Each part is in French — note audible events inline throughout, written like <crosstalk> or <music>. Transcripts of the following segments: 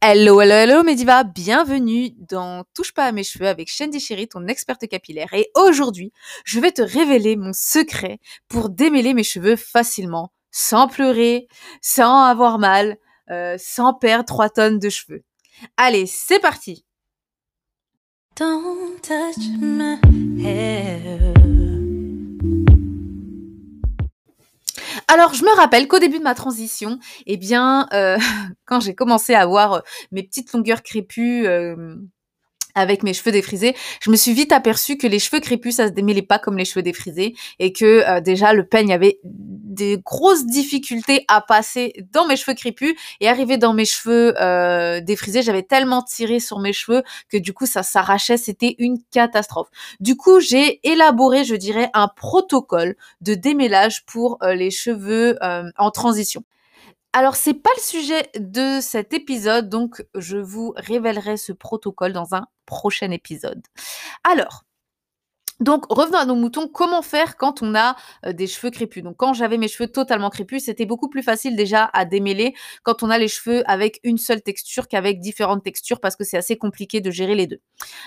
Hello, hello, hello Mediva, bienvenue dans Touche pas à mes cheveux avec Shandy Chéri, ton experte capillaire. Et aujourd'hui, je vais te révéler mon secret pour démêler mes cheveux facilement, sans pleurer, sans avoir mal, euh, sans perdre 3 tonnes de cheveux. Allez, c'est parti Don't touch my hair. Alors, je me rappelle qu'au début de ma transition, eh bien, euh, <laughs> quand j'ai commencé à avoir euh, mes petites longueurs crépues, euh, avec mes cheveux défrisés, je me suis vite aperçue que les cheveux crépus, ça se démêlait pas comme les cheveux défrisés et que euh, déjà le peigne avait des grosses difficultés à passer dans mes cheveux crépus et arriver dans mes cheveux euh, défrisés, j'avais tellement tiré sur mes cheveux que du coup ça s'arrachait, c'était une catastrophe. Du coup, j'ai élaboré, je dirais, un protocole de démêlage pour euh, les cheveux en transition. Alors c'est pas le sujet de cet épisode, donc je vous révélerai ce protocole dans un prochain épisode. Alors, donc, revenons à nos moutons. Comment faire quand on a euh, des cheveux crépus? Donc, quand j'avais mes cheveux totalement crépus, c'était beaucoup plus facile déjà à démêler quand on a les cheveux avec une seule texture qu'avec différentes textures parce que c'est assez compliqué de gérer les deux.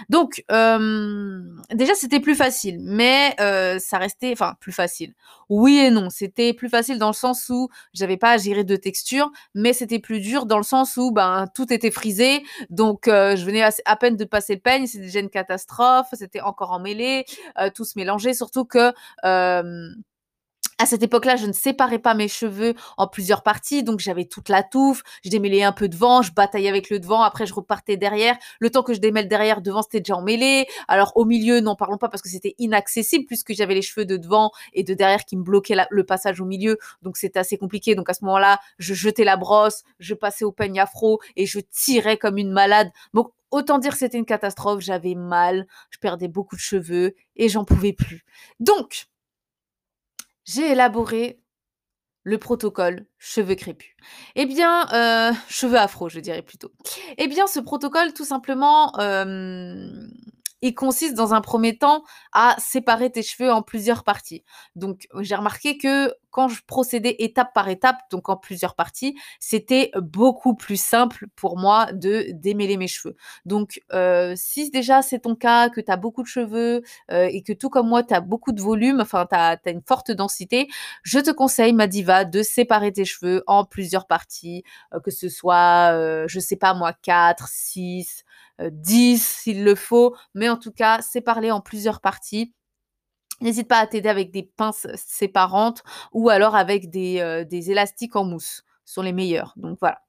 Donc, euh, déjà, c'était plus facile, mais euh, ça restait, enfin, plus facile. Oui et non. C'était plus facile dans le sens où j'avais pas à gérer deux textures, mais c'était plus dur dans le sens où ben tout était frisé. Donc, je venais à, peine de passer le peigne, c'était déjà une catastrophe. C'était encore emmêlé. Euh, tous mélangés, surtout que euh, à cette époque-là, je ne séparais pas mes cheveux en plusieurs parties, donc j'avais toute la touffe, je démêlais un peu devant, je bataillais avec le devant, après je repartais derrière. Le temps que je démêle derrière, devant c'était déjà emmêlé. Alors au milieu, n'en parlons pas parce que c'était inaccessible puisque j'avais les cheveux de devant et de derrière qui me bloquaient le passage au milieu, donc c'était assez compliqué. Donc à ce moment-là, je jetais la brosse, je passais au peigne afro et je tirais comme une malade. Autant dire que c'était une catastrophe, j'avais mal, je perdais beaucoup de cheveux et j'en pouvais plus. Donc, j'ai élaboré le protocole cheveux crépus. Eh bien, euh, cheveux afro, je dirais plutôt. Eh bien, ce protocole, tout simplement, euh, il consiste dans un premier temps à séparer tes cheveux en plusieurs parties. Donc j'ai remarqué que quand je procédais étape par étape, donc en plusieurs parties, c'était beaucoup plus simple pour moi de démêler mes cheveux. Donc euh, si déjà c'est ton cas, que tu as beaucoup de cheveux euh, et que tout comme moi, tu as beaucoup de volume, enfin tu as, une forte densité, je te conseille, ma diva, de séparer tes cheveux en plusieurs parties, euh, que ce soit, je sais pas moi, 4, 6, 10 s'il le faut, mais en tout cas, séparer en plusieurs parties. N'hésite pas à t'aider avec des pinces séparantes ou alors avec des, euh, élastiques en mousse. Ce sont les meilleurs. Donc voilà.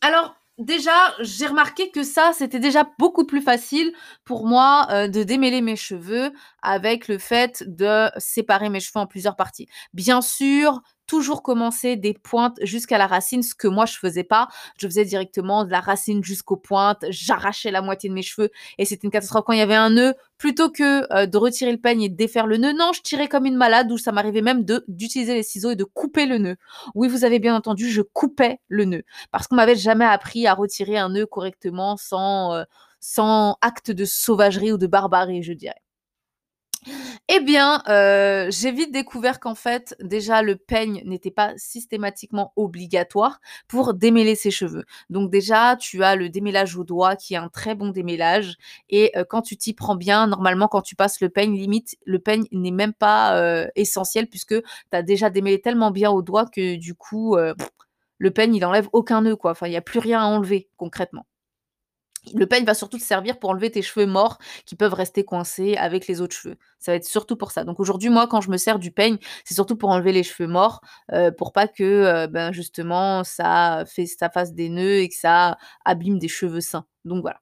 alors, déjà, j'ai remarqué que ça, c'était déjà beaucoup plus facile pour moi euh, de démêler mes cheveux avec le fait de séparer mes cheveux en plusieurs parties. Bien sûr, toujours commencer des pointes jusqu'à la racine, ce que moi je faisais pas. Je faisais directement de la racine jusqu'aux pointes, j'arrachais la moitié de mes cheveux et c'était une catastrophe quand il y avait un nœud. Plutôt que euh, de retirer le peigne et de défaire le nœud, non, je tirais comme une malade où ça m'arrivait même d'utiliser les ciseaux et de couper le nœud. Oui, vous avez bien entendu, je coupais le nœud parce qu'on m'avait jamais appris à retirer un nœud correctement sans euh, sans acte de sauvagerie ou de barbarie, je dirais. Eh bien, euh, j'ai vite découvert qu'en fait, déjà, le peigne n'était pas systématiquement obligatoire pour démêler ses cheveux. Donc déjà, tu as le démêlage au doigt qui est un très bon démêlage. Et euh, quand tu t'y prends bien, normalement, quand tu passes le peigne, limite, le peigne n'est même pas euh, essentiel puisque tu as déjà démêlé tellement bien au doigt que du coup, le peigne, il enlève aucun nœud, quoi. Enfin, il n'y a plus rien à enlever concrètement. Le peigne va surtout te servir pour enlever tes cheveux morts qui peuvent rester coincés avec les autres cheveux. Ça va être surtout pour ça. Donc aujourd'hui, moi, quand je me sers du peigne, c'est surtout pour enlever les cheveux morts, euh, pour pas que, euh, ben justement, ça, fait, ça fasse des nœuds et que ça abîme des cheveux sains. Donc voilà.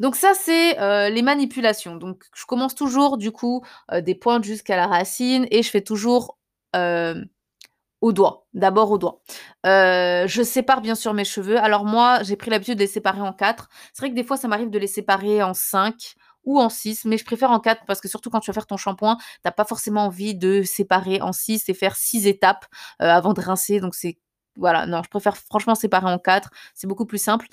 Donc ça, c'est euh, les manipulations. Donc je commence toujours, du coup, des pointes jusqu'à la racine et je fais toujours au doigt, d'abord au doigt. Euh, je sépare bien sûr mes cheveux. Alors moi, j'ai pris l'habitude de les séparer en quatre. C'est vrai que des fois, ça m'arrive de les séparer en cinq ou en six, mais je préfère en quatre parce que surtout quand tu vas faire ton shampoing, t'as pas forcément envie de séparer en six et faire six étapes euh, avant de rincer. Donc c'est voilà, non, je préfère franchement séparer en quatre. C'est beaucoup plus simple.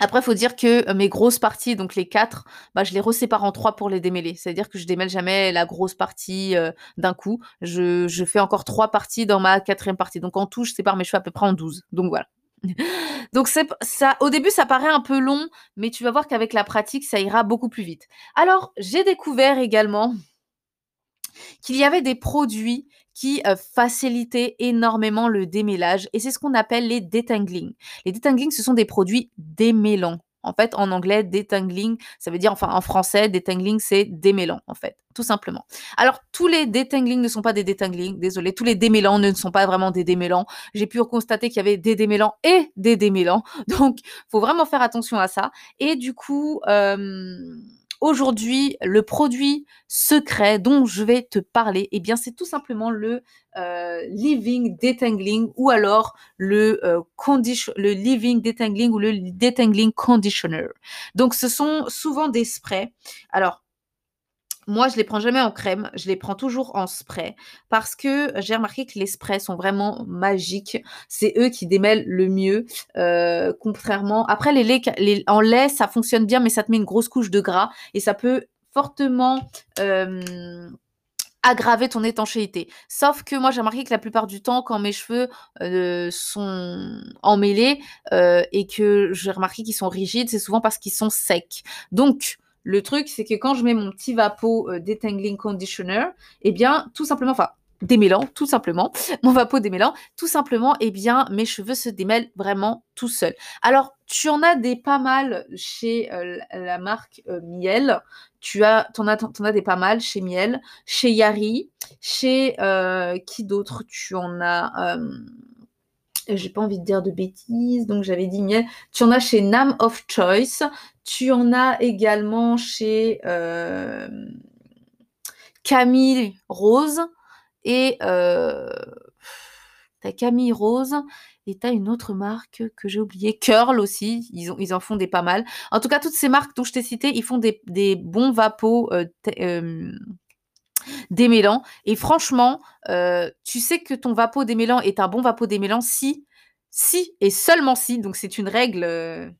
Après, il faut dire que mes grosses parties, donc les quatre, bah, je les resépare en trois pour les démêler. C'est-à-dire que je démêle jamais la grosse partie d'un coup. Je, fais encore trois parties dans ma quatrième partie. Donc en tout, je sépare mes cheveux à peu près en douze. Donc voilà. <laughs> Donc ça. Au début, ça paraît un peu long, mais tu vas voir qu'avec la pratique, ça ira beaucoup plus vite. Alors, j'ai découvert également qu'il y avait des produits qui euh, facilitaient énormément le démêlage, et c'est ce qu'on appelle les detangling. Les detangling, ce sont des produits démêlants. En fait, en anglais, detangling, ça veut dire, enfin, en français, detangling, c'est démêlant, en fait, tout simplement. Alors, tous les detangling ne sont pas des detangling, désolé, tous les démêlants ne sont pas vraiment des démêlants. J'ai pu constater qu'il y avait des démêlants et des démêlants, <laughs> donc, faut vraiment faire attention à ça. Et du coup, Aujourd'hui, le produit secret dont je vais te parler, eh bien, c'est tout simplement le euh, Living Detangling ou alors le, euh, condition, le Living Detangling ou le Detangling Conditioner. Donc, ce sont souvent des sprays. Alors, moi, je les prends jamais en crème, je les prends toujours en spray parce que j'ai remarqué que les sprays sont vraiment magiques. C'est eux qui démêlent le mieux, euh, contrairement. Après, les laits en lait, ça fonctionne bien, mais ça te met une grosse couche de gras et ça peut fortement euh, aggraver ton étanchéité. Sauf que moi, j'ai remarqué que la plupart du temps, quand mes cheveux euh, sont emmêlés euh, et que j'ai remarqué qu'ils sont rigides, c'est souvent parce qu'ils sont secs. Donc, le truc, c'est que quand je mets mon petit Vapo euh, Detangling Conditioner, eh bien, tout simplement, enfin, démêlant, tout simplement, <laughs> mon Vapo démêlant, tout simplement, eh bien, mes cheveux se démêlent vraiment tout seuls. Alors, tu en as des pas mal chez euh, la marque euh, Miel. Tu as, t'en as, t'en as des pas mal chez Miel, chez Yari, chez qui d'autre Tu en as j'ai pas envie de dire de bêtises, donc j'avais dit miel. Tu en as chez Nam of Choice. Tu en as également chez euh, Camille Rose. Et euh, t'as Camille Rose. Et t'as une autre marque que j'ai oubliée, Curl aussi, ils, ont, ils en font des pas mal. En tout cas, toutes ces marques dont je t'ai cité, ils font des, bons vapos euh, euh, démêlant. Et franchement, euh, tu sais que ton vapeau démêlant est un bon vapeau démêlant si, si et seulement si, donc c'est une règle, euh,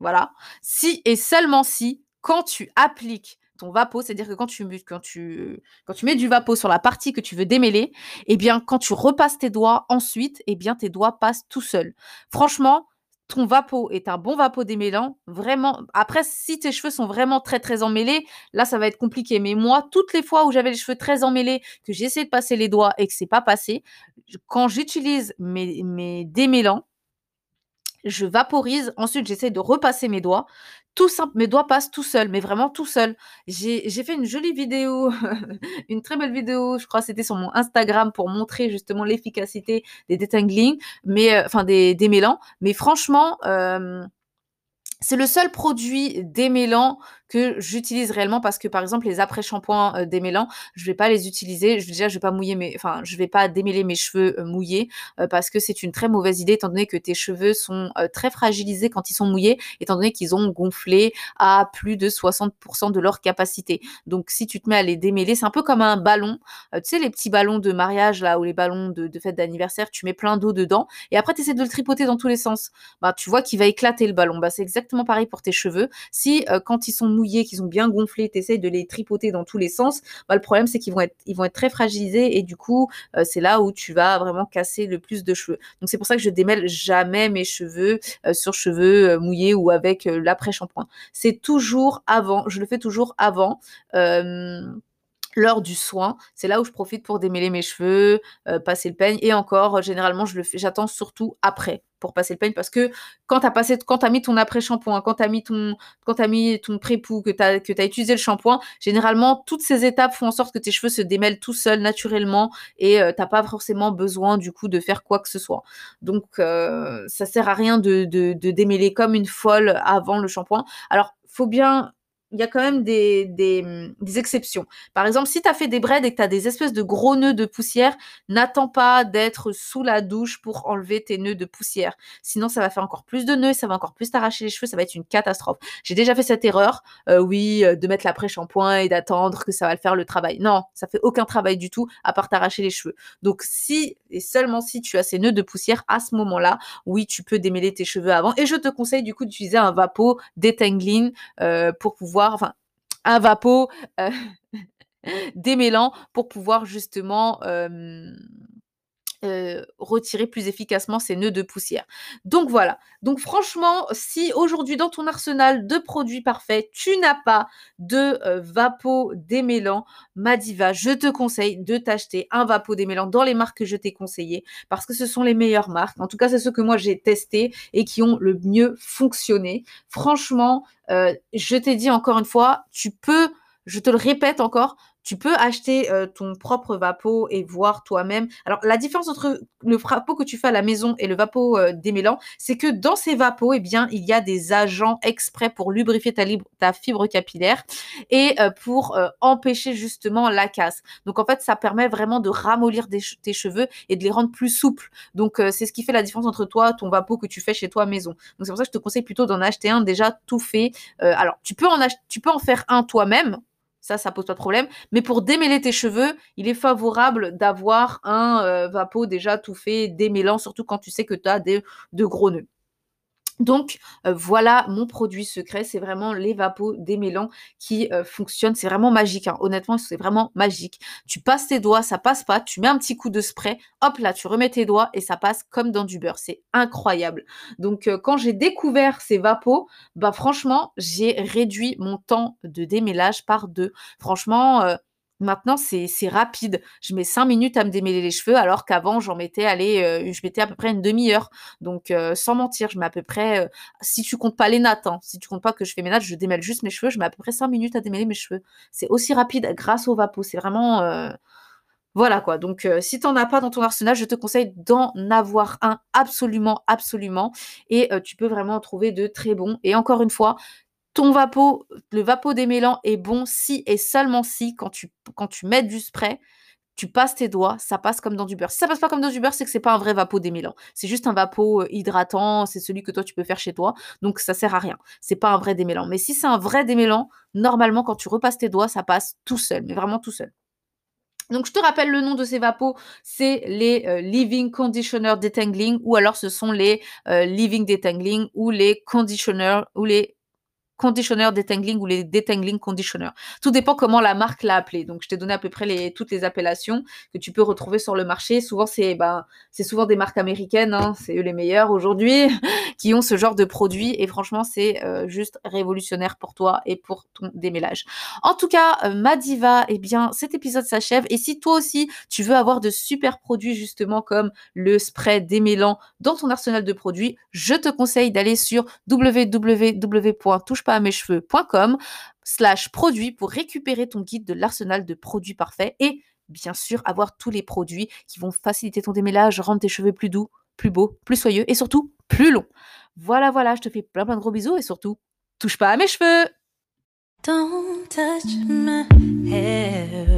voilà, si et seulement si, quand tu appliques ton vapeau, c'est-à-dire que quand tu, quand, tu, quand tu mets du vapeau sur la partie que tu veux démêler, eh bien, quand tu repasses tes doigts ensuite, eh bien, tes doigts passent tout seuls. Franchement, ton vapeau est un bon vapeau démêlant, vraiment. Après, si tes cheveux sont vraiment très très emmêlés, là ça va être compliqué. Mais moi, toutes les fois où j'avais les cheveux très emmêlés, que j'ai essayé de passer les doigts et que c'est pas passé, quand j'utilise mes, mes démêlants, je vaporise, ensuite j'essaie de repasser mes doigts. Tout simple, mes doigts passent tout seuls, mais vraiment tout seuls. J'ai fait une jolie vidéo, <laughs> une très belle vidéo, je crois c'était sur mon Instagram pour montrer justement l'efficacité des detangling, mais euh, enfin des démêlants. Mais franchement, euh, c'est le seul produit démêlant que j'utilise réellement parce que par exemple les après-shampoings euh, démêlants, je vais pas les utiliser. Je, déjà, je vais pas mouiller mes, enfin, je vais pas démêler mes cheveux euh, mouillés euh, parce que c'est une très mauvaise idée étant donné que tes cheveux sont très fragilisés quand ils sont mouillés, étant donné qu'ils ont gonflé à plus de 60% de leur capacité. Donc si tu te mets à les démêler, c'est un peu comme un ballon. tu sais les petits ballons de mariage là ou les ballons de, de fête d'anniversaire, tu mets plein d'eau dedans et après tu essaies de le tripoter dans tous les sens. Bah tu vois qu'il va éclater le ballon. Bah c'est exactement pareil pour tes cheveux. Si quand ils sont mouillés, qu'ils ont bien gonflé, tu essayes de les tripoter dans tous les sens, bah, le problème c'est qu'ils vont être, ils vont être très fragilisés et du coup, euh, c'est là où tu vas vraiment casser le plus de cheveux. Donc c'est pour ça que je démêle jamais mes cheveux euh, sur cheveux euh, mouillés ou avec l'après-shampoing. C'est toujours avant, je le fais toujours avant l'heure du soin, c'est là où je profite pour démêler mes cheveux, passer le peigne et encore généralement je le fais j'attends surtout après pour passer le peigne parce que quand t'as passé quand t'as mis ton après shampoing quand t'as mis ton quand t'as mis ton pré-pou que t'as que t'as utilisé le shampoing généralement toutes ces étapes font en sorte que tes cheveux se démêlent tout seuls naturellement et euh, t'as pas forcément besoin du coup de faire quoi que ce soit. Donc euh, ça sert à rien de, de, de démêler comme une folle avant le shampoing. Alors faut bien il y a quand même des, des, hum, des exceptions. Par exemple, si tu as fait des braids et que tu as des espèces de gros nœuds de poussière, n'attends pas d'être sous la douche pour enlever tes nœuds de poussière. Sinon, ça va faire encore plus de nœuds, ça va encore plus t'arracher les cheveux, ça va être une catastrophe. J'ai déjà fait cette erreur, euh, oui, euh, de mettre l'après-shampoing et d'attendre que ça va le faire le travail. Non, ça fait aucun travail du tout à part t'arracher les cheveux. Donc si et seulement si tu as ces nœuds de poussière, à ce moment-là, oui, tu peux démêler tes cheveux avant. Et je te conseille du coup d'utiliser un vapeau détangling euh, pour pouvoir, enfin, un vapeau euh, <laughs> démêlant pour pouvoir justement euh, euh, retirer plus efficacement ces nœuds de poussière. Donc voilà. Donc franchement, si aujourd'hui dans ton arsenal de produits parfaits, tu n'as pas de euh, vapeau démêlant Madiva, je te conseille de t'acheter un vapeau démêlant dans les marques que je t'ai conseillées parce que ce sont les meilleures marques. En tout cas, c'est ceux que moi j'ai testés et qui ont le mieux fonctionné. Franchement, euh, je t'ai dit encore une fois, tu peux je te le répète encore, tu peux acheter euh, ton propre vapeau et voir toi-même. Alors, la différence entre le vapeau que tu fais à la maison et le vapeau euh, démêlant, c'est que dans ces vapeaux, eh bien, il y a des agents exprès pour lubrifier ta, fibre capillaire et euh, pour empêcher justement la casse. Donc, en fait, ça permet vraiment de ramollir tes cheveux et de les rendre plus souples. Donc, c'est ce qui fait la différence entre toi, ton vapeau que tu fais chez toi à maison. Donc, c'est pour ça que je te conseille plutôt d'en acheter un déjà tout fait. alors, tu peux en faire un toi-même ça, ça pose pas de problème. Mais pour démêler tes cheveux, il est favorable d'avoir un euh, vapeau déjà tout fait, démêlant, surtout quand tu sais que tu as des, de gros nœuds. Donc euh, voilà mon produit secret, c'est vraiment les vapos démêlants qui euh, fonctionnent, c'est vraiment magique, hein. honnêtement c'est vraiment magique. Tu passes tes doigts, ça passe pas, tu mets un petit coup de spray, hop là tu remets tes doigts et ça passe comme dans du beurre, c'est incroyable. Donc euh, quand j'ai découvert ces vapos, bah franchement j'ai réduit mon temps de démêlage par deux. Franchement Maintenant, c'est rapide. Je mets cinq minutes à me démêler les cheveux, alors qu'avant, j'en mettais, euh, je mettais à peu près une demi-heure. Donc, euh, sans mentir, je mets à peu près, euh, si tu comptes pas les nattes, hein, si tu comptes pas que je fais mes nattes, je démêle juste mes cheveux, je mets à peu près cinq minutes à démêler mes cheveux. C'est aussi rapide grâce au vapeau. C'est vraiment, voilà quoi. Donc, si t'en as pas dans ton arsenal, je te conseille d'en avoir un absolument, absolument. Et tu peux vraiment en trouver de très bons. Et encore une fois, ton vapeau, le vapeau démêlant est bon si et seulement si, quand tu, quand tu mets du spray, tu passes tes doigts, ça passe comme dans du beurre. Si ça passe pas comme dans du beurre, c'est que c'est pas un vrai vapeau démêlant. C'est juste un vapeau euh, hydratant, c'est celui que toi tu peux faire chez toi, donc ça sert à rien. C'est pas un vrai démêlant. Mais si c'est un vrai démêlant, normalement quand tu repasses tes doigts, ça passe tout seul, mais vraiment tout seul. Donc je te rappelle le nom de ces vapeaux, c'est les euh, Living Conditioner Detangling ou alors ce sont les euh, Living Detangling ou les Conditioner ou les conditioner detangling ou les detangling conditioner. Tout dépend comment la marque l'a appelé. Donc, je t'ai donné à peu près toutes les appellations que tu peux retrouver sur le marché. Souvent, c'est ben, c'est souvent des marques américaines, hein, c'est eux les meilleurs aujourd'hui, <laughs> qui ont ce genre de produit. Et franchement, c'est euh, juste révolutionnaire pour toi et pour ton démêlage. En tout cas, euh, ma diva, eh bien, cet épisode s'achève. Et si toi aussi, tu veux avoir de super produits justement comme le spray démêlant dans ton arsenal de produits, je te conseille d'aller sur www.touche à mes cheveux.com slash produits pour récupérer ton guide de l'arsenal de produits parfaits et bien sûr avoir tous les produits qui vont faciliter ton démêlage, rendre tes cheveux plus doux, plus beaux, plus soyeux et surtout plus longs. Voilà, voilà, je te fais plein plein de gros bisous et surtout, touche pas à mes cheveux Don't touch my hair